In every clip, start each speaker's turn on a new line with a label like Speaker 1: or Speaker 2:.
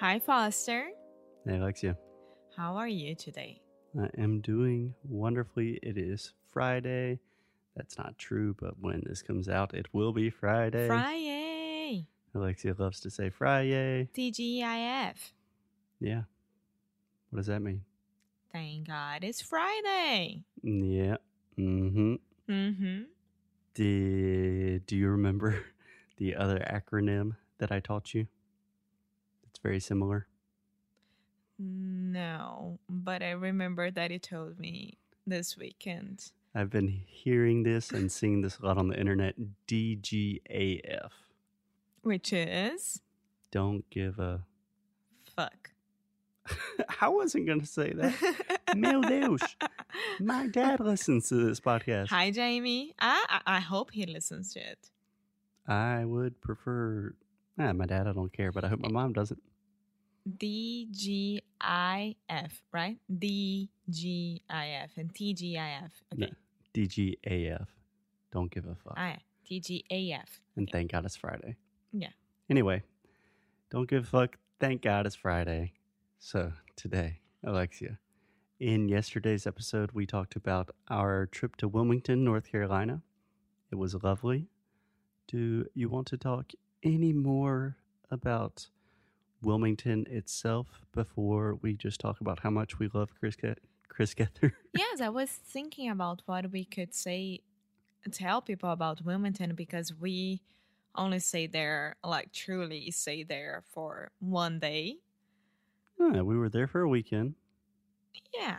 Speaker 1: Hi, Foster.
Speaker 2: Hey, Alexia.
Speaker 1: How are you today?
Speaker 2: I am doing wonderfully. It is Friday. That's not true, but when this comes out, it will be Friday.
Speaker 1: Friday.
Speaker 2: Alexia loves to say Friday.
Speaker 1: TGIF.
Speaker 2: Yeah. What does that mean?
Speaker 1: Thank God it's Friday.
Speaker 2: Yeah. Mm-hmm.
Speaker 1: Mm-hmm.
Speaker 2: Did, do you remember the other acronym that I taught you? Very similar.
Speaker 1: No, but I remember that he told me this weekend.
Speaker 2: I've been hearing this and seeing this a lot on the internet. DGAF.
Speaker 1: Which is
Speaker 2: Don't give a.
Speaker 1: fuck.
Speaker 2: I wasn't going to say that. Meu Deus. My dad listens to this podcast.
Speaker 1: Hi, Jamie. I, I I hope he listens to it.
Speaker 2: I would prefer. My dad, I don't care, but I hope my mom doesn't.
Speaker 1: D G I F, right? D G I F and T G I F.
Speaker 2: No.
Speaker 1: Okay.
Speaker 2: DGAF. Don't give a fuck.
Speaker 1: Ah, yeah. T G A F.
Speaker 2: And thank God it's Friday.
Speaker 1: Yeah.
Speaker 2: Anyway, don't give a fuck. Thank God it's Friday. So today, Alexia, in yesterday's episode, we talked about our trip to Wilmington, North Carolina. It was lovely. Do you want to talk any more about Wilmington itself before we just talk about how much we love Chris Get- Chris Gethard?
Speaker 1: Yes, I was thinking about what we could say, tell people about Wilmington because we only stay there, like truly stay there for one day.
Speaker 2: Yeah, we were there for a weekend.
Speaker 1: Yeah.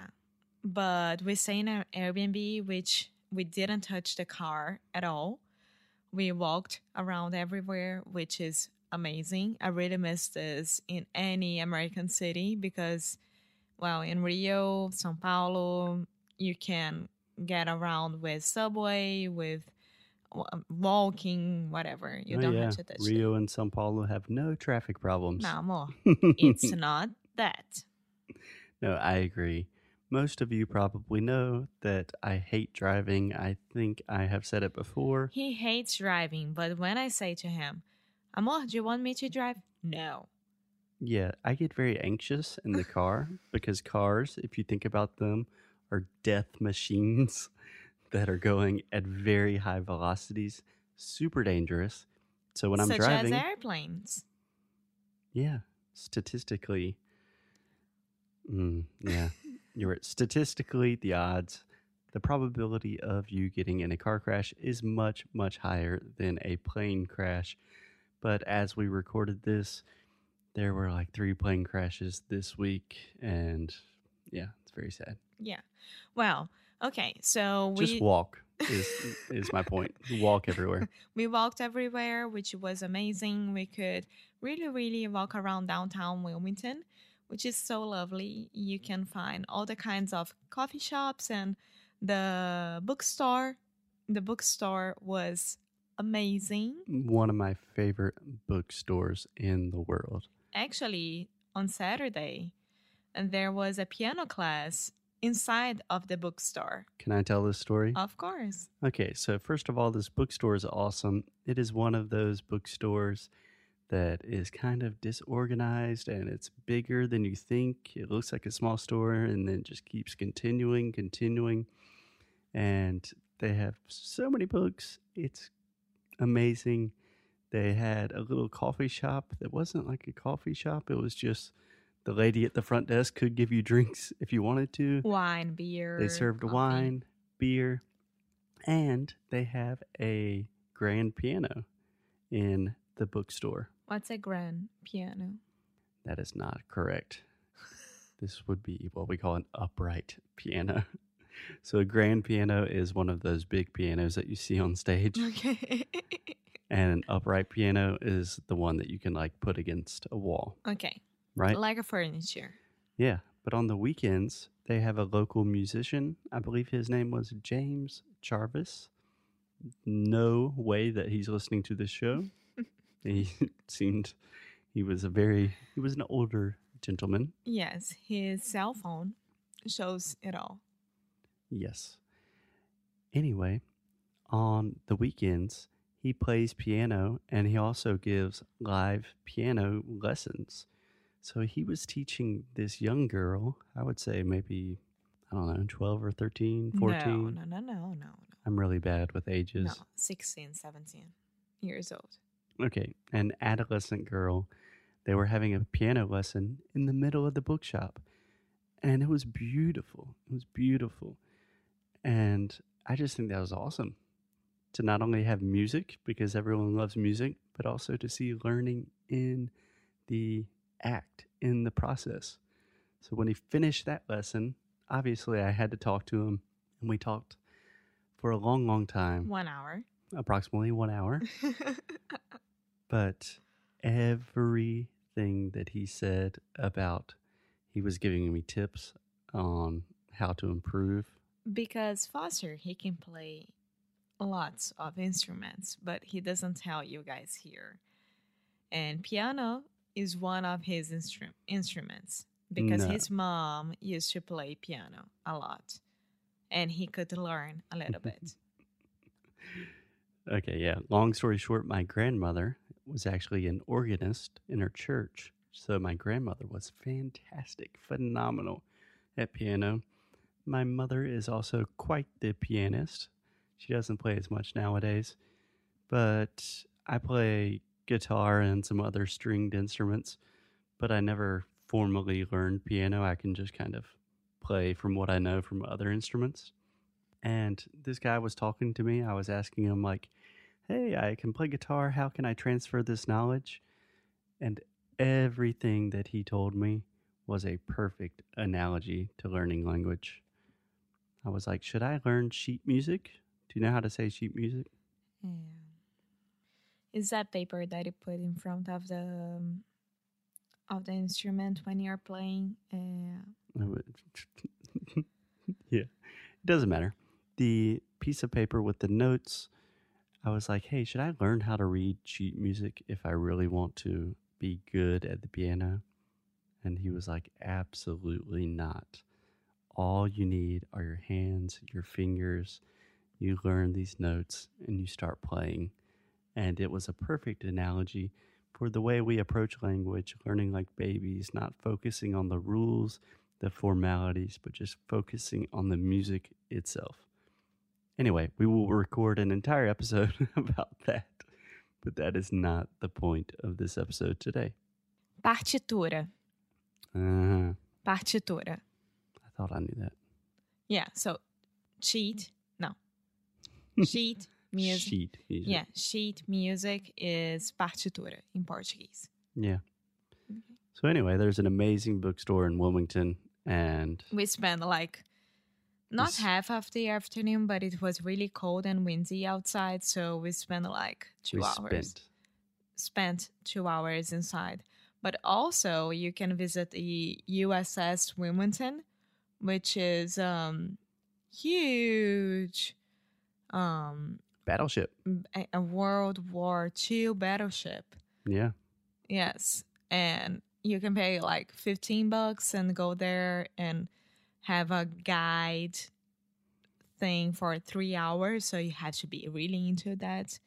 Speaker 1: But we stay in an Airbnb, which we didn't touch the car at all. We walked around everywhere, which is amazing. I really miss this in any American city because, well, in Rio, Sao Paulo, you can get around with subway, with walking, whatever. You
Speaker 2: Oh,
Speaker 1: don't
Speaker 2: yeah.
Speaker 1: have to touch
Speaker 2: Rio and Sao Paulo have no traffic problems.
Speaker 1: No, more. it's not that.
Speaker 2: No, I agree. Most of you probably know that I hate driving. I think I have said it before.
Speaker 1: He hates driving, but when I say to him, Amor, do you want me to drive? No.
Speaker 2: Yeah, I get very anxious in the car because cars, if you think about them, are death machines that are going at very high velocities, super dangerous. So when I'm
Speaker 1: Such
Speaker 2: driving,
Speaker 1: as airplanes.
Speaker 2: yeah, statistically, mm, yeah, you're right. Statistically, the odds, the probability of you getting in a car crash is much, much higher than a plane crash. But as we recorded this, there were like three plane crashes this week, and yeah, it's very sad.
Speaker 1: Yeah. Well, okay. So we
Speaker 2: Just walk is is my point. Walk everywhere.
Speaker 1: we walked everywhere, which was amazing. We could really, really walk around downtown Wilmington, which is so lovely. You can find all the kinds of coffee shops and the bookstore. The bookstore was amazing.
Speaker 2: One of my favorite bookstores in the world.
Speaker 1: Actually, on Saturday, and there was a piano class inside of the bookstore.
Speaker 2: Can I tell this story?
Speaker 1: Of course.
Speaker 2: Okay, so first of all, this bookstore is awesome. It is one of those bookstores that is kind of disorganized and it's bigger than you think. It looks like a small store and then just keeps continuing, continuing. And they have so many books. It's amazing. They had a little coffee shop that wasn't like a coffee shop, it was just the lady at the front desk could give you drinks if you wanted to.
Speaker 1: Wine, beer.
Speaker 2: They served
Speaker 1: coffee.
Speaker 2: wine, beer, and they have a grand piano in the bookstore.
Speaker 1: What's a grand piano?
Speaker 2: That is not correct. this would be what we call an upright piano. So a grand piano is one of those big pianos that you see on stage,
Speaker 1: Okay.
Speaker 2: and an upright piano is the one that you can like put against a wall,
Speaker 1: okay.
Speaker 2: right?
Speaker 1: Like a furniture.
Speaker 2: Yeah, but on the weekends, they have a local musician. I believe his name was James Jarvis. No way that he's listening to this show. he seemed he was a very he was an older gentleman.
Speaker 1: Yes, his cell phone shows it all.
Speaker 2: Yes. Anyway, on the weekends, he plays piano and he also gives live piano lessons. So he was teaching this young girl, I would say maybe, I don't know, 12 or 13, 14.
Speaker 1: No, no, no, no, no.
Speaker 2: I'm really bad with ages.
Speaker 1: No, 16, 17 years old.
Speaker 2: Okay, an adolescent girl. They were having a piano lesson in the middle of the bookshop. And it was beautiful. It was beautiful. And I just think that was awesome to not only have music, because everyone loves music, but also to see learning in the act, in the process. So when he finished that lesson, obviously I had to talk to him. And we talked for a long, long time,
Speaker 1: One hour.
Speaker 2: approximately one hour. but everything that he said about he was giving me tips on how to improve
Speaker 1: because Foster, he can play lots of instruments, but he doesn't tell you guys here. And piano is one of his instru- instruments because
Speaker 2: No.
Speaker 1: his mom used to play piano a lot. And he could learn a little bit.
Speaker 2: okay yeah long story short my grandmother was actually an organist in her church so my grandmother was fantastic phenomenal at piano my mother is also quite the pianist she doesn't play as much nowadays but i play guitar and some other stringed instruments but i never formally learned piano i can just kind of play from what i know from other instruments and this guy was talking to me i was asking him like hey, I can play guitar. How can I transfer this knowledge? And everything that he told me was a perfect analogy to learning language. I was like, should I learn sheet music? Do you know how to say sheet music?
Speaker 1: Yeah. Is that paper that you put in front of the um, of the instrument when you're playing? Uh,
Speaker 2: yeah, it doesn't matter. The piece of paper with the notes, I was like, hey, should I learn how to read sheet music if I really want to be good at the piano? And he was like, absolutely not. All you need are your hands, your fingers. You learn these notes and you start playing. And it was a perfect analogy for the way we approach language, learning like babies, not focusing on the rules, the formalities, but just focusing on the music itself. Anyway, we will record an entire episode about that, but that is not the point of this episode today.
Speaker 1: partitura.
Speaker 2: Uh,
Speaker 1: Partitura.
Speaker 2: I thought I knew that.
Speaker 1: Yeah. So sheet. No. Sheet music.
Speaker 2: Sheet music.
Speaker 1: Yeah. Sheet music is partitura in Portuguese.
Speaker 2: Yeah. So anyway, there's an amazing bookstore in Wilmington, and
Speaker 1: We spent like not
Speaker 2: This-
Speaker 1: half of the afternoon, but it was really cold and windy outside. So we spent like two
Speaker 2: we
Speaker 1: hours.
Speaker 2: spent.
Speaker 1: spent two hours inside. But also, you can visit the USS Wilmington, which is um, huge, um,
Speaker 2: Battleship.
Speaker 1: a, a World War II battleship.
Speaker 2: Yeah.
Speaker 1: Yes, and you can pay like fifteen bucks and go there and have a guide thing for three hours. So you have to be really into that.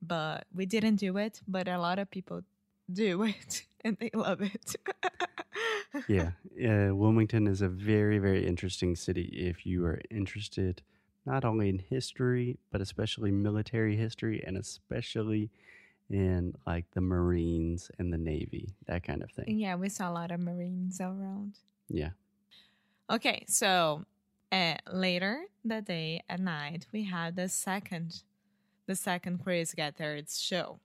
Speaker 1: But we didn't do it. But a lot of people do it, and they love it.
Speaker 2: yeah, uh, Wilmington is a very, very interesting city if you are interested not only in history, but especially military history and especially in like the Marines and the Navy, that kind of thing.
Speaker 1: yeah, we saw a lot of Marines around.
Speaker 2: Yeah.
Speaker 1: Okay, so uh, later that day at night, we had the second, the second Chris Gethard's show.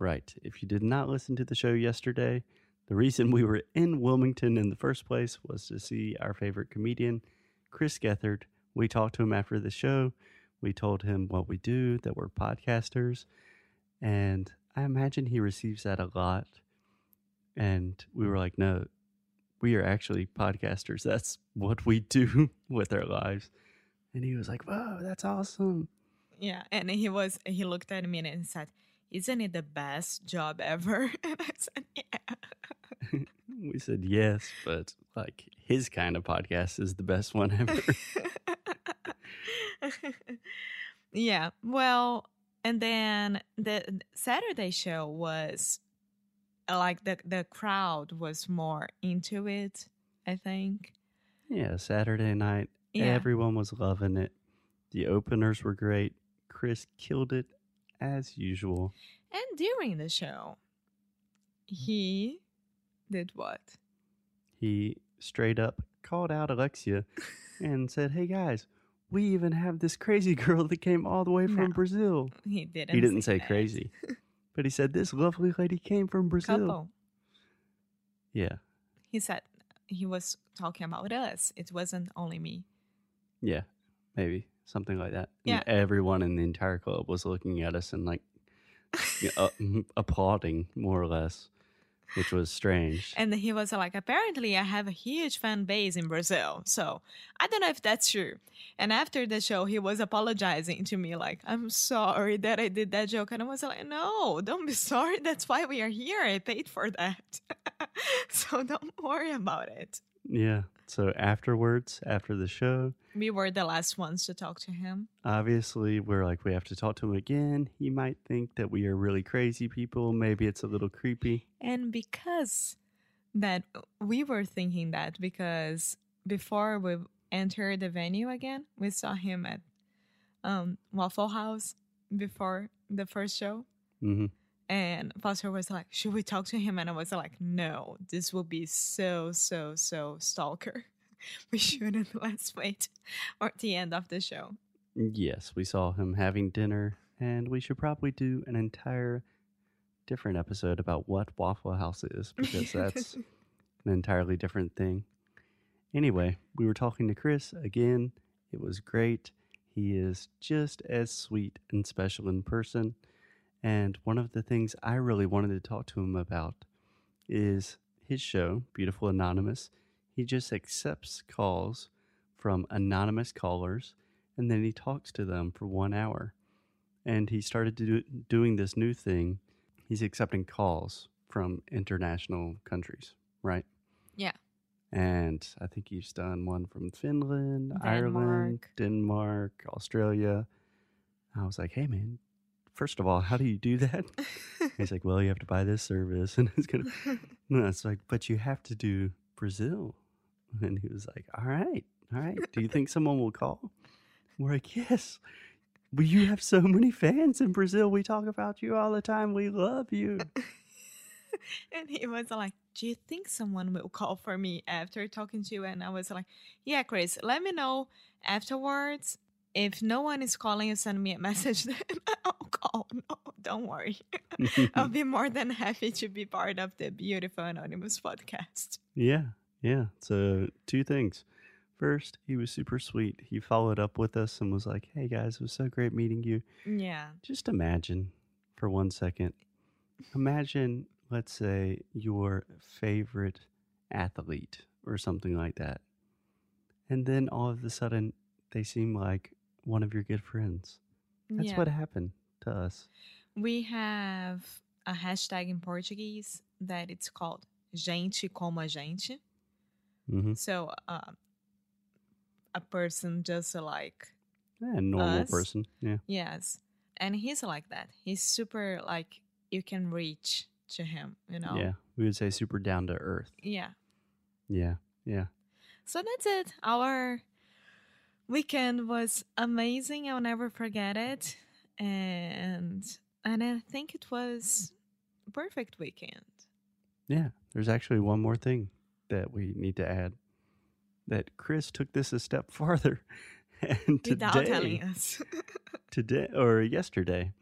Speaker 2: Right. If you did not listen to the show yesterday, the reason we were in Wilmington in the first place was to see our favorite comedian, Chris Gethard. We talked to him after the show. We told him what we do, that we're podcasters. And I imagine he receives that a lot. And we were like, no, we are actually podcasters. That's what we do with our lives. And he was like, whoa, that's awesome.
Speaker 1: Yeah, and he was he looked at me and said, "Isn't it the best job ever?" And I said, "Yeah."
Speaker 2: We said yes, but like his kind of podcast is the best one ever.
Speaker 1: yeah. Well, and then the Saturday show was like the the crowd was more into it. I think.
Speaker 2: Yeah, Saturday night,
Speaker 1: Yeah.
Speaker 2: everyone was loving it. The openers were great. Chris killed it as usual.
Speaker 1: And during the show, mm-hmm. he did what?
Speaker 2: He straight up called out Alexia and said, Hey guys, we even have this crazy girl that came all the way from
Speaker 1: No.
Speaker 2: Brazil.
Speaker 1: He didn't.
Speaker 2: He didn't say
Speaker 1: that.
Speaker 2: crazy, but he said, This lovely lady came from Brazil.
Speaker 1: Couple.
Speaker 2: Yeah,
Speaker 1: He said he was talking about us. It wasn't only me.
Speaker 2: yeah, maybe something like that.
Speaker 1: Yeah.
Speaker 2: And everyone in the entire club was looking at us and like you know, uh, applauding, more or less, which was strange.
Speaker 1: And he was like, apparently, I have a huge fan base in Brazil. So I don't know if that's true. And after the show, he was apologizing to me, like, I'm sorry that I did that joke. And I was like, no, don't be sorry. That's why we are here. I paid for that. so don't worry about it.
Speaker 2: Yeah. So afterwards, after the show,
Speaker 1: We were the last ones to talk to him.
Speaker 2: obviously we're like, we have to talk to him again. He might think that we are really crazy people. Maybe it's a little creepy.
Speaker 1: And because that we were thinking that because before we entered the venue again, we saw him at um, Waffle House before the first show.
Speaker 2: hmm
Speaker 1: And Foster was like, Should we talk to him? And I was like, No, this will be so, so, so stalker. We shouldn't. Let's wait for the end of the show.
Speaker 2: Yes, we saw him having dinner, and we should probably do an entire different episode about what Waffle House is because that's an entirely different thing. Anyway, we were talking to Chris again. It was great. He is just as sweet and special in person. And one of the things I really wanted to talk to him about is his show, Beautiful Anonymous. He just accepts calls from anonymous callers and then he talks to them for one hour. And he started do, doing this new thing. He's accepting calls from international countries, right?
Speaker 1: Yeah.
Speaker 2: And I think he's done one from Finland, Ireland,
Speaker 1: Denmark.
Speaker 2: Denmark, Australia. I was like, hey, man, first of all, how do you do that? He's like, well, you have to buy this service. And it's going to, no, it's like, but you have to do Brazil. And he was like, all right, all right. Do you think someone will call? We're like, yes. Well, you have so many fans in Brazil. We talk about you all the time. We love you.
Speaker 1: and he was like, Do you think someone will call for me after talking to you? And I was like, Yeah, Chris, let me know afterwards. If no one is calling you, send me a message, then I'll call. No, don't worry. I'll be more than happy to be part of the Beautiful Anonymous podcast.
Speaker 2: Yeah, yeah. So, two things. First, he was super sweet. He followed up with us and was like, hey guys, it was so great meeting you.
Speaker 1: Yeah.
Speaker 2: Just imagine for one second. Imagine, let's say, your favorite athlete or something like that. And then all of a sudden, they seem like one of your good friends. That's
Speaker 1: yeah.
Speaker 2: what happened to us.
Speaker 1: we have a hashtag in Portuguese that it's called gente como a gente.
Speaker 2: hmm
Speaker 1: So, uh, a person just like
Speaker 2: Yeah, a normal
Speaker 1: Us?
Speaker 2: person. Yeah.
Speaker 1: Yes. And he's like that. He's super like you can reach to him, you know?
Speaker 2: Yeah. We would say super down to earth.
Speaker 1: Yeah.
Speaker 2: Yeah. Yeah.
Speaker 1: So that's it. Our weekend was amazing. I'll never forget it. And and I think it was a perfect weekend.
Speaker 2: Yeah, there's actually one more thing that we need to add. That Chris took this a step farther, and
Speaker 1: Without
Speaker 2: today,
Speaker 1: telling us.
Speaker 2: today or yesterday,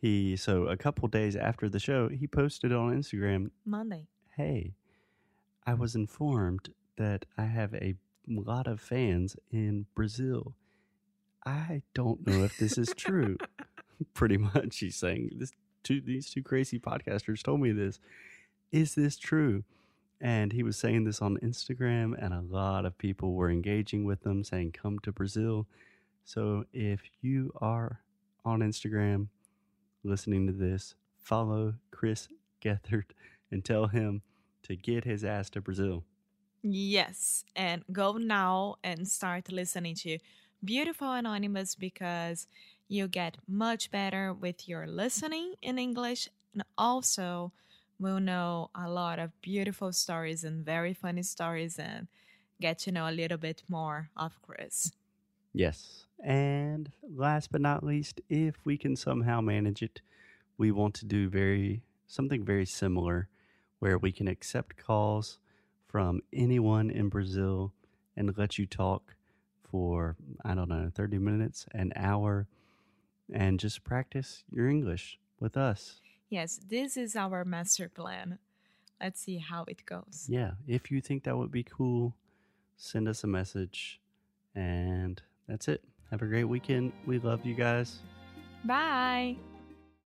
Speaker 2: he so a couple days after the show, he posted on Instagram,
Speaker 1: Monday.
Speaker 2: "Hey, I was informed that I have a lot of fans in Brazil. I don't know if this is true." Pretty much, he's saying this. Two, these two crazy podcasters told me this. Is this true? And he was saying this on Instagram, and a lot of people were engaging with them, saying, Come to Brazil. So if you are on Instagram listening to this, follow Chris Gethard and tell him to get his ass to Brazil.
Speaker 1: Yes, and go now and start listening to Beautiful Anonymous because you get much better with your listening in English and also we'll know a lot of beautiful stories and very funny stories and get to know a little bit more of Chris.
Speaker 2: Yes. And last but not least, if we can somehow manage it, we want to do very something very similar where we can accept calls from anyone in Brazil and let you talk for I don't know, 30 minutes, an hour and just practice your English with us.
Speaker 1: Yes, this is our master plan. Let's see how it goes.
Speaker 2: Yeah, if you think that would be cool, send us a message and that's it. Have a great weekend. We love you guys.
Speaker 1: Bye.